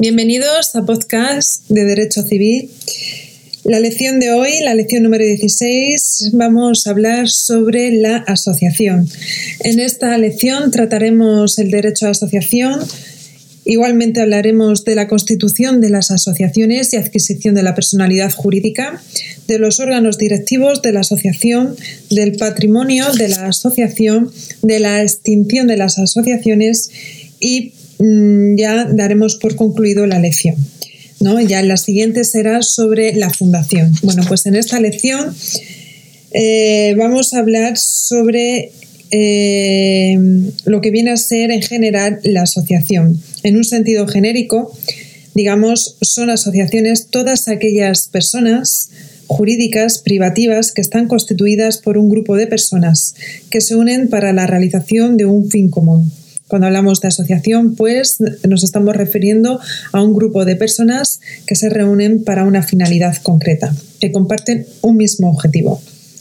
Bienvenidos a podcast de Derecho Civil. La lección de hoy, la lección número 16, vamos a hablar sobre la asociación. En esta lección trataremos el derecho a asociación, Igualmente hablaremos de la constitución de las asociaciones y adquisición de la personalidad jurídica, de los órganos directivos de la asociación, del patrimonio de la asociación, de la extinción de las asociaciones y ya daremos por concluido la lección. ¿no? Ya la siguiente será sobre la fundación. Bueno, pues en esta lección eh, vamos a hablar sobre eh, lo que viene a ser en general la asociación. En un sentido genérico, digamos, son asociaciones todas aquellas personas jurídicas privativas que están constituidas por un grupo de personas que se unen para la realización de un fin común. Cuando hablamos de asociación, pues nos estamos refiriendo a un grupo de personas que se reúnen para una finalidad concreta, que comparten un mismo objetivo.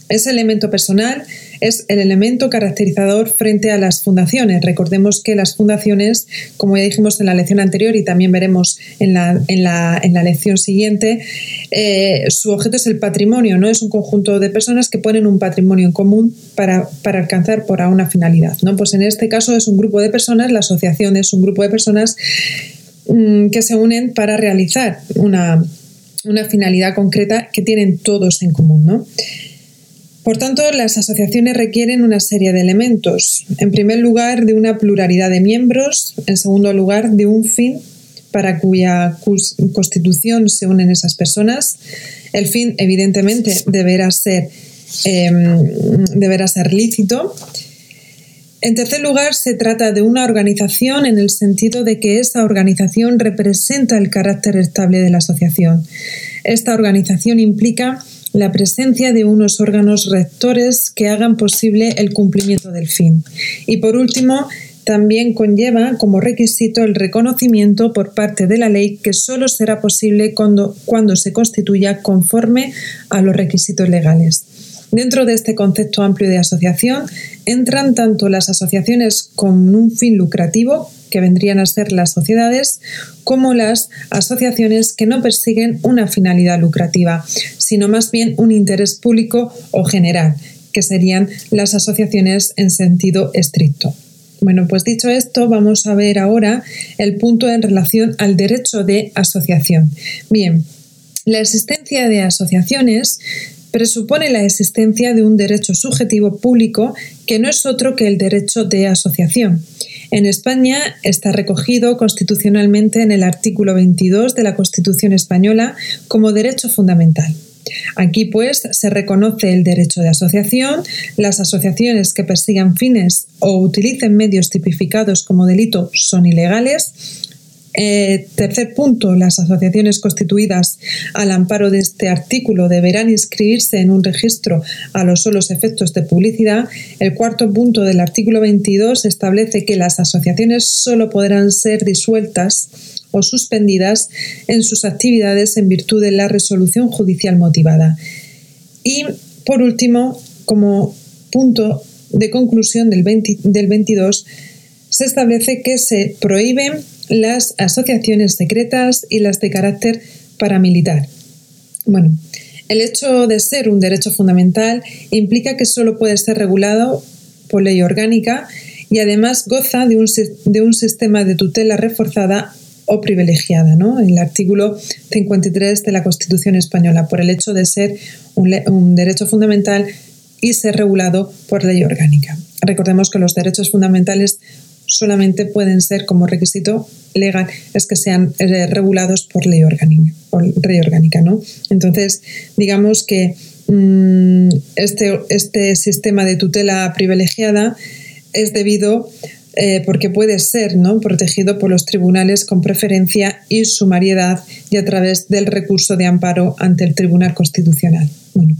Ese elemento personal es el elemento caracterizador frente a las fundaciones. Recordemos que las fundaciones, como ya dijimos en la lección anterior y también veremos en la, en la, en la lección siguiente, eh, su objeto es el patrimonio, ¿no? Es un conjunto de personas que ponen un patrimonio en común para, para alcanzar por una finalidad. ¿no? Pues en este caso es un grupo de personas, la asociación es un grupo de personas mm, que se unen para realizar una, una finalidad concreta que tienen todos en común. ¿no? Por tanto, las asociaciones requieren una serie de elementos. En primer lugar, de una pluralidad de miembros. En segundo lugar, de un fin para cuya constitución se unen esas personas. El fin, evidentemente, deberá ser, em, deberá ser lícito. En tercer lugar, se trata de una organización en el sentido de que esa organización representa el carácter estable de la asociación. Esta organización implica la presencia de unos órganos rectores que hagan posible el cumplimiento del fin. Y por último, también conlleva como requisito el reconocimiento por parte de la ley que solo será posible cuando, cuando se constituya conforme a los requisitos legales. Dentro de este concepto amplio de asociación entran tanto las asociaciones con un fin lucrativo, que vendrían a ser las sociedades, como las asociaciones que no persiguen una finalidad lucrativa, sino más bien un interés público o general, que serían las asociaciones en sentido estricto. Bueno, pues dicho esto, vamos a ver ahora el punto en relación al derecho de asociación. Bien, la existencia de asociaciones presupone la existencia de un derecho subjetivo público que no es otro que el derecho de asociación. En España está recogido constitucionalmente en el artículo 22 de la Constitución española como derecho fundamental. Aquí, pues, se reconoce el derecho de asociación, las asociaciones que persigan fines o utilicen medios tipificados como delito son ilegales, eh, tercer punto, las asociaciones constituidas al amparo de este artículo deberán inscribirse en un registro a los solos efectos de publicidad. El cuarto punto del artículo 22 establece que las asociaciones solo podrán ser disueltas o suspendidas en sus actividades en virtud de la resolución judicial motivada. Y, por último, como punto de conclusión del, del 22, se establece que se prohíben las asociaciones secretas y las de carácter paramilitar. Bueno, el hecho de ser un derecho fundamental implica que solo puede ser regulado por ley orgánica y además goza de un, de un sistema de tutela reforzada o privilegiada, ¿no? El artículo 53 de la Constitución española, por el hecho de ser un, un derecho fundamental y ser regulado por ley orgánica. Recordemos que los derechos fundamentales solamente pueden ser como requisito legal es que sean eh, regulados por ley orgánica, por ley orgánica ¿no? Entonces, digamos que mm, este, este sistema de tutela privilegiada es debido eh, porque puede ser ¿no? protegido por los tribunales con preferencia y sumariedad y a través del recurso de amparo ante el Tribunal Constitucional. Bueno,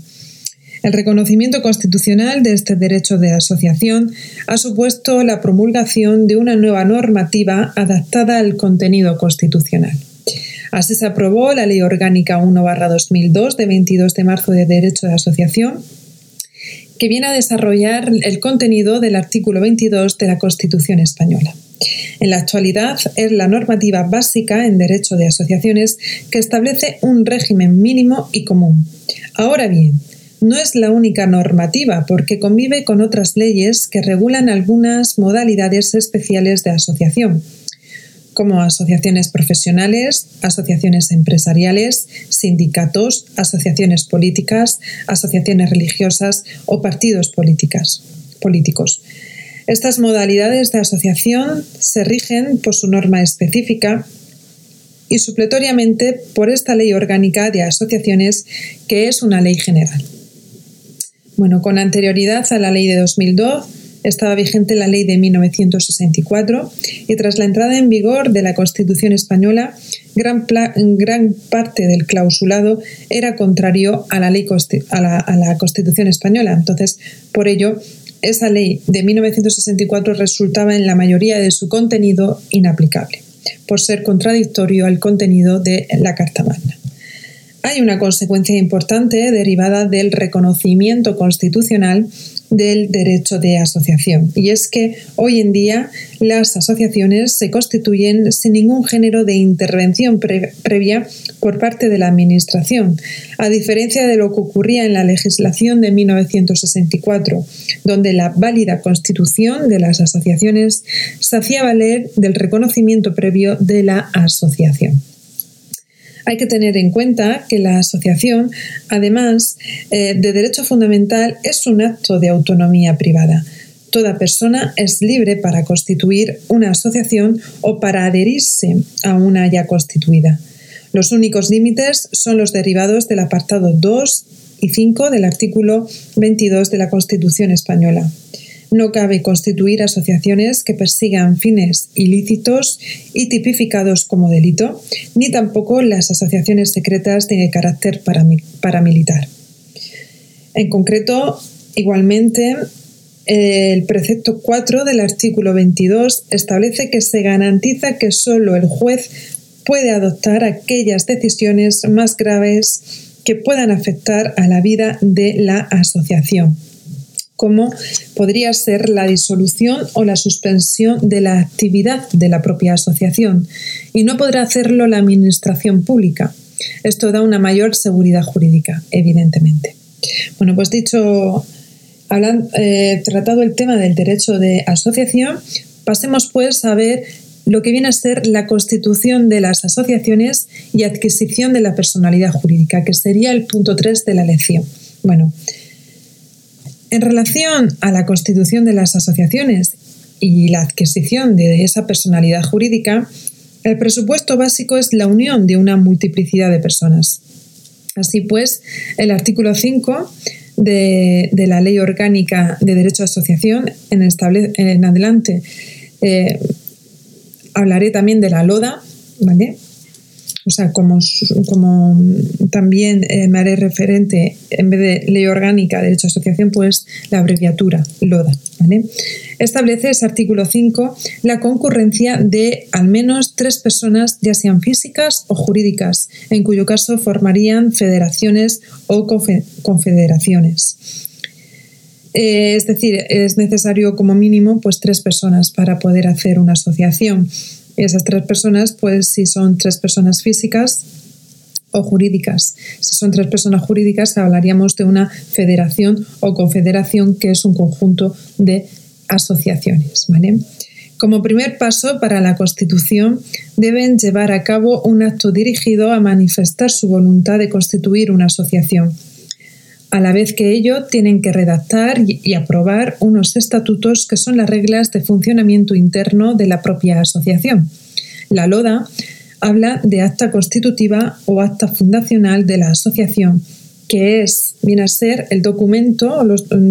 el reconocimiento constitucional de este derecho de asociación ha supuesto la promulgación de una nueva normativa adaptada al contenido constitucional. Así se aprobó la Ley Orgánica 1-2002 de 22 de marzo de Derecho de Asociación, que viene a desarrollar el contenido del artículo 22 de la Constitución española. En la actualidad es la normativa básica en derecho de asociaciones que establece un régimen mínimo y común. Ahora bien, no es la única normativa porque convive con otras leyes que regulan algunas modalidades especiales de asociación, como asociaciones profesionales, asociaciones empresariales, sindicatos, asociaciones políticas, asociaciones religiosas o partidos políticos. Estas modalidades de asociación se rigen por su norma específica y supletoriamente por esta ley orgánica de asociaciones que es una ley general. Bueno, con anterioridad a la ley de 2002 estaba vigente la ley de 1964 y tras la entrada en vigor de la Constitución española, gran, gran parte del clausulado era contrario a la, ley, a la Constitución española. Entonces, por ello, esa ley de 1964 resultaba en la mayoría de su contenido inaplicable, por ser contradictorio al contenido de la Carta Magna. Hay una consecuencia importante derivada del reconocimiento constitucional del derecho de asociación. Y es que hoy en día las asociaciones se constituyen sin ningún género de intervención previa por parte de la Administración, a diferencia de lo que ocurría en la legislación de 1964, donde la válida constitución de las asociaciones se hacía valer del reconocimiento previo de la asociación. Hay que tener en cuenta que la asociación, además eh, de derecho fundamental, es un acto de autonomía privada. Toda persona es libre para constituir una asociación o para adherirse a una ya constituida. Los únicos límites son los derivados del apartado 2 y 5 del artículo 22 de la Constitución española. No cabe constituir asociaciones que persigan fines ilícitos y tipificados como delito, ni tampoco las asociaciones secretas de carácter paramilitar. En concreto, igualmente, el precepto 4 del artículo 22 establece que se garantiza que solo el juez puede adoptar aquellas decisiones más graves que puedan afectar a la vida de la asociación como podría ser la disolución o la suspensión de la actividad de la propia asociación, y no podrá hacerlo la Administración Pública. Esto da una mayor seguridad jurídica, evidentemente. Bueno, pues dicho, eh, tratado el tema del derecho de asociación, pasemos pues a ver lo que viene a ser la constitución de las asociaciones y adquisición de la personalidad jurídica, que sería el punto 3 de la lección. Bueno, en relación a la constitución de las asociaciones y la adquisición de esa personalidad jurídica, el presupuesto básico es la unión de una multiplicidad de personas. Así pues, el artículo 5 de, la Ley Orgánica de Derecho a Asociación, en, en adelante eh, hablaré también de la LODA, ¿vale? O sea, como, como también eh, me haré referente, en vez de ley orgánica de derecho a asociación, pues la abreviatura LODA. Establece ese artículo 5 la concurrencia de al menos tres personas, ya sean físicas o jurídicas, en cuyo caso formarían federaciones o confederaciones. Eh, es decir, es necesario como mínimo pues tres personas para poder hacer una asociación. Esas tres personas, pues si son tres personas físicas o jurídicas. Si son tres personas jurídicas, hablaríamos de una federación o confederación, que es un conjunto de asociaciones. Como primer paso para la Constitución, deben llevar a cabo un acto dirigido a manifestar su voluntad de constituir una asociación a la vez que ello, tienen que redactar y aprobar unos estatutos que son las reglas de funcionamiento interno de la propia asociación. La LODA habla de acta constitutiva o acta fundacional de la asociación, que es, viene a ser el documento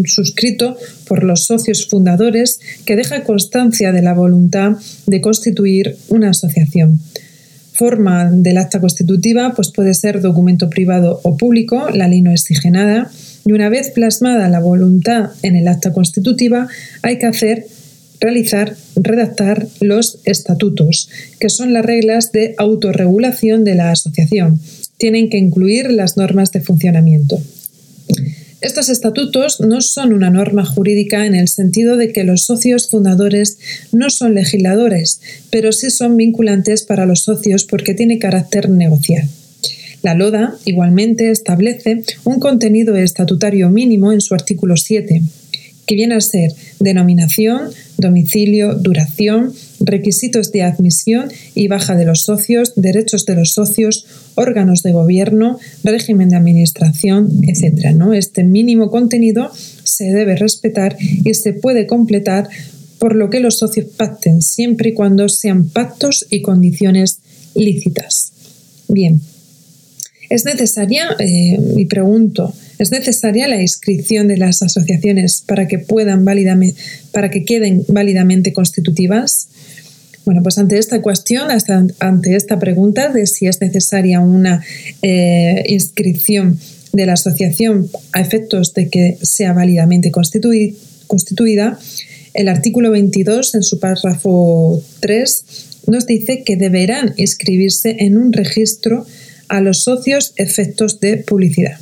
suscrito por los socios fundadores que deja constancia de la voluntad de constituir una asociación forma del acta constitutiva pues puede ser documento privado o público, la ley no exige nada, y una vez plasmada la voluntad en el acta constitutiva hay que hacer realizar, redactar los estatutos, que son las reglas de autorregulación de la asociación. Tienen que incluir las normas de funcionamiento. Estos estatutos no son una norma jurídica en el sentido de que los socios fundadores no son legisladores, pero sí son vinculantes para los socios porque tiene carácter negocial. La LODA igualmente establece un contenido estatutario mínimo en su artículo 7, que viene a ser denominación, domicilio, duración, requisitos de admisión y baja de los socios, derechos de los socios, órganos de gobierno, régimen de administración, etc. ¿no? Este mínimo contenido se debe respetar y se puede completar por lo que los socios pacten, siempre y cuando sean pactos y condiciones lícitas. Bien, es necesaria, eh, y pregunto, ¿es necesaria la inscripción de las asociaciones para que puedan para que queden válidamente constitutivas? Bueno, pues ante esta cuestión, hasta ante esta pregunta de si es necesaria una eh, inscripción de la asociación a efectos de que sea válidamente constituida, el artículo 22 en su párrafo 3 nos dice que deberán inscribirse en un registro a los socios efectos de publicidad.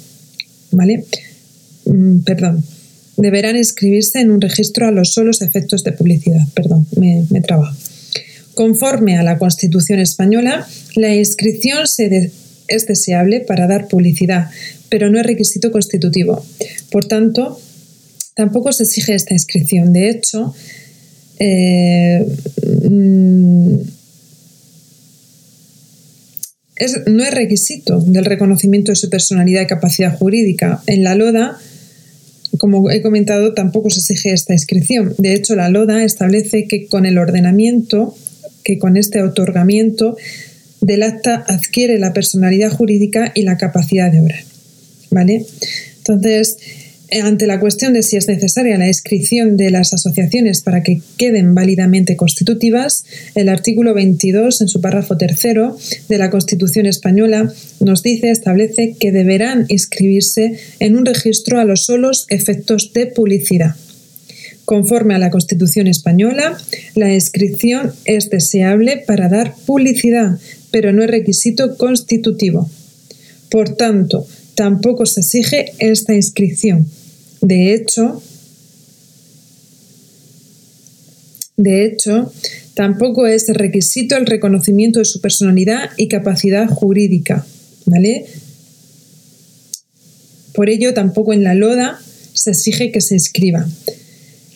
¿Vale? Mm, perdón. Deberán inscribirse en un registro a los solos efectos de publicidad. Perdón, me, me Conforme a la Constitución española, la inscripción es deseable para dar publicidad, pero no es requisito constitutivo. Por tanto, tampoco se exige esta inscripción. De hecho, eh, mm, no es requisito del reconocimiento de su personalidad y capacidad jurídica. En la LODA, como he comentado, tampoco se exige esta inscripción. De hecho, la LODA establece que con el ordenamiento, que con este otorgamiento del acta adquiere la personalidad jurídica y la capacidad de obrar. ¿Vale? Entonces, ante la cuestión de si es necesaria la inscripción de las asociaciones para que queden válidamente constitutivas, el artículo 22, en su párrafo tercero de la Constitución española, nos dice, establece que deberán inscribirse en un registro a los solos efectos de publicidad. Conforme a la Constitución española, la inscripción es deseable para dar publicidad, pero no es requisito constitutivo. Por tanto, tampoco se exige esta inscripción. De hecho, de hecho, tampoco es requisito el reconocimiento de su personalidad y capacidad jurídica, ¿vale? Por ello, tampoco en la LODA se exige que se inscriba.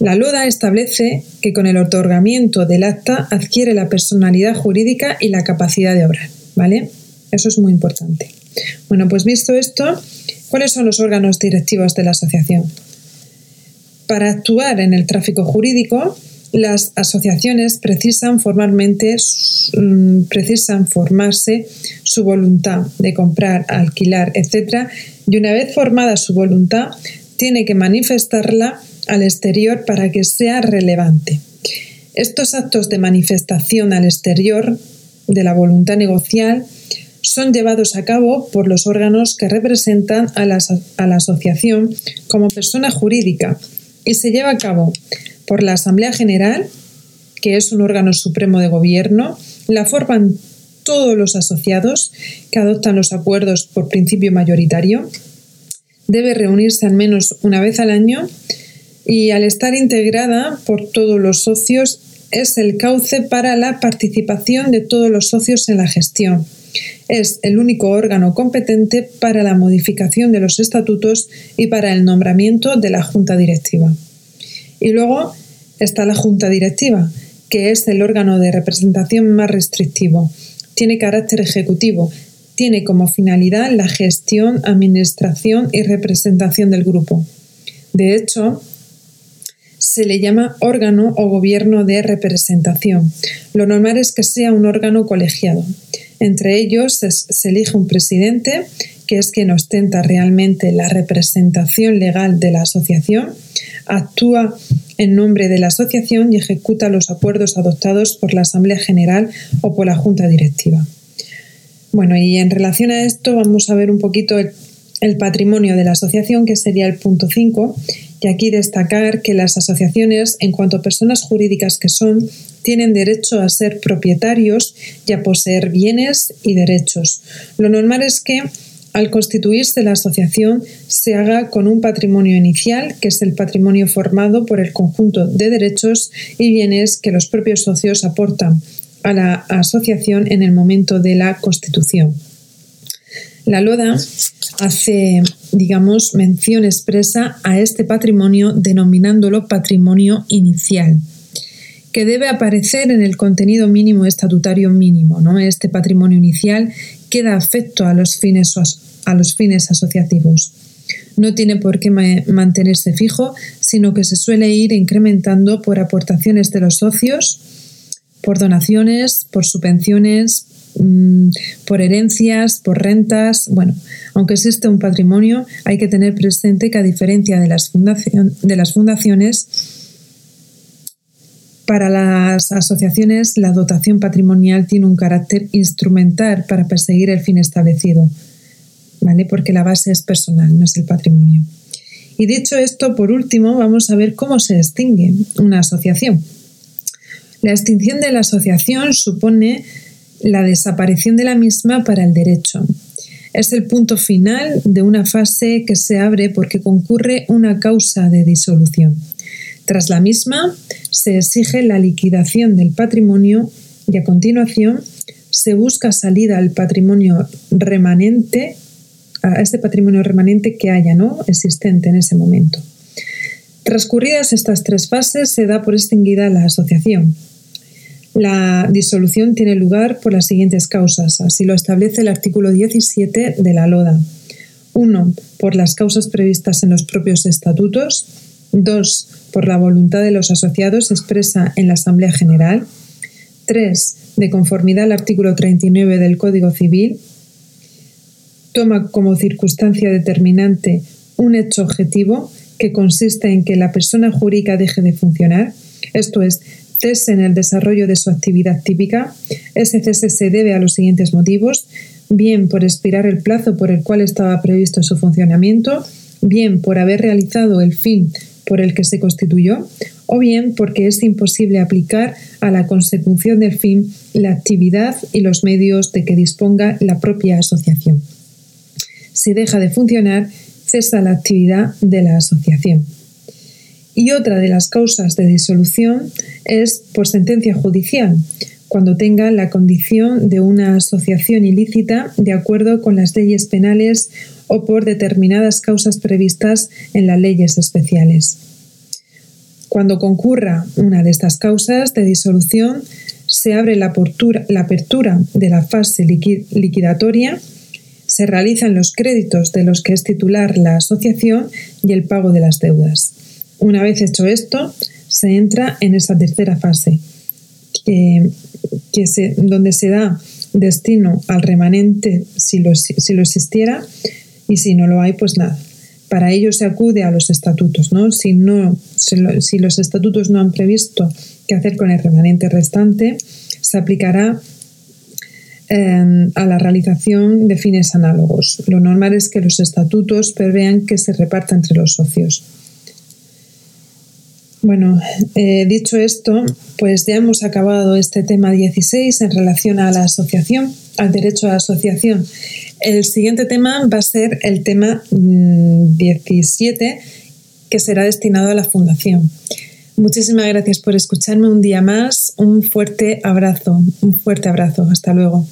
La LODA establece que con el otorgamiento del acta adquiere la personalidad jurídica y la capacidad de obrar, ¿vale? Eso es muy importante. Bueno, pues visto esto, ¿cuáles son los órganos directivos de la asociación? Para actuar en el tráfico jurídico, las asociaciones precisan formalmente mm, precisan formarse su voluntad de comprar, alquilar, etc. Y una vez formada su voluntad, tiene que manifestarla al exterior para que sea relevante. Estos actos de manifestación al exterior de la voluntad negocial son llevados a cabo por los órganos que representan a la, asociación como persona jurídica y se lleva a cabo por la Asamblea General, que es un órgano supremo de gobierno, la forman todos los asociados que adoptan los acuerdos por principio mayoritario, debe reunirse al menos una vez al año y al estar integrada por todos los socios es el cauce para la participación de todos los socios en la gestión es el único órgano competente para la modificación de los estatutos y para el nombramiento de la Junta Directiva. Y luego está la Junta Directiva, que es el órgano de representación más restrictivo. Tiene carácter ejecutivo, tiene como finalidad la gestión, administración y representación del grupo. De hecho, se le llama órgano o gobierno de representación. Lo normal es que sea un órgano colegiado. Entre ellos se, elige un presidente, que es quien ostenta realmente la representación legal de la asociación, actúa en nombre de la asociación y ejecuta los acuerdos adoptados por la Asamblea General o por la Junta Directiva. Bueno, y en relación a esto vamos a ver un poquito el, el patrimonio de la asociación, que sería el punto 5, y aquí destacar que las asociaciones, en cuanto a personas jurídicas que son, tienen derecho a ser propietarios y a poseer bienes y derechos. Lo normal es que al constituirse la asociación se haga con un patrimonio inicial, que es el patrimonio formado por el conjunto de derechos y bienes que los propios socios aportan a la asociación en el momento de la constitución. La LODA hace, digamos, mención expresa a este patrimonio denominándolo patrimonio inicial que debe aparecer en el contenido mínimo estatutario mínimo. ¿no? Este patrimonio inicial queda afecto a los fines, a los fines asociativos. No tiene por qué mantenerse fijo, sino que se suele ir incrementando por aportaciones de los socios, por donaciones, por subvenciones, mm, por herencias, por rentas. Bueno, aunque existe un patrimonio, hay que tener presente que a diferencia de las, de las fundaciones, para las asociaciones, la dotación patrimonial tiene un carácter instrumental para perseguir el fin establecido, ¿vale? Porque la base es personal, no es el patrimonio. Y dicho esto, por último, vamos a ver cómo se extingue una asociación. La extinción de la asociación supone la desaparición de la misma para el derecho. Es el punto final de una fase que se abre porque concurre una causa de disolución. Tras la misma, se exige la liquidación del patrimonio y a continuación se busca salida al patrimonio remanente, a este patrimonio remanente que haya ¿no? existente en ese momento. Transcurridas estas tres fases, se da por extinguida la asociación. La disolución tiene lugar por las siguientes causas, así lo establece el artículo 17 de la LODA. 1. Por las causas previstas en los propios estatutos. 2 por la voluntad de los asociados expresa en la Asamblea General. 3. De conformidad al artículo 39 del Código Civil. Toma como circunstancia determinante un hecho objetivo que consiste en que la persona jurídica deje de funcionar, esto es, cese en el desarrollo de su actividad típica. Ese cese se debe a los siguientes motivos, bien por expirar el plazo por el cual estaba previsto su funcionamiento, bien por haber realizado el fin por el que se constituyó, o bien porque es imposible aplicar a la consecución del fin la actividad y los medios de que disponga la propia asociación. Si deja de funcionar, cesa la actividad de la asociación. Y otra de las causas de disolución es por sentencia judicial, cuando tenga la condición de una asociación ilícita de acuerdo con las leyes penales o por determinadas causas previstas en las leyes especiales. Cuando concurra una de estas causas de disolución, se abre la apertura, la apertura de la fase liquidatoria, se realizan los créditos de los que es titular la asociación y el pago de las deudas. Una vez hecho esto, se entra en esa tercera fase, donde se da destino al remanente si lo, si lo existiera y si no lo hay, pues nada. Para ello se acude a los estatutos, ¿no? Si, no, si los estatutos no han previsto qué hacer con el remanente restante, se aplicará em, a la realización de fines análogos. Lo normal es que los estatutos prevean que se reparta entre los socios. Bueno, eh, dicho esto, pues ya hemos acabado este tema 16 en relación a la asociación, al derecho a la asociación. El siguiente tema va a ser el tema 17, mm, que será destinado a la fundación. Muchísimas gracias por escucharme un día más. Un fuerte abrazo, un fuerte abrazo. Hasta luego.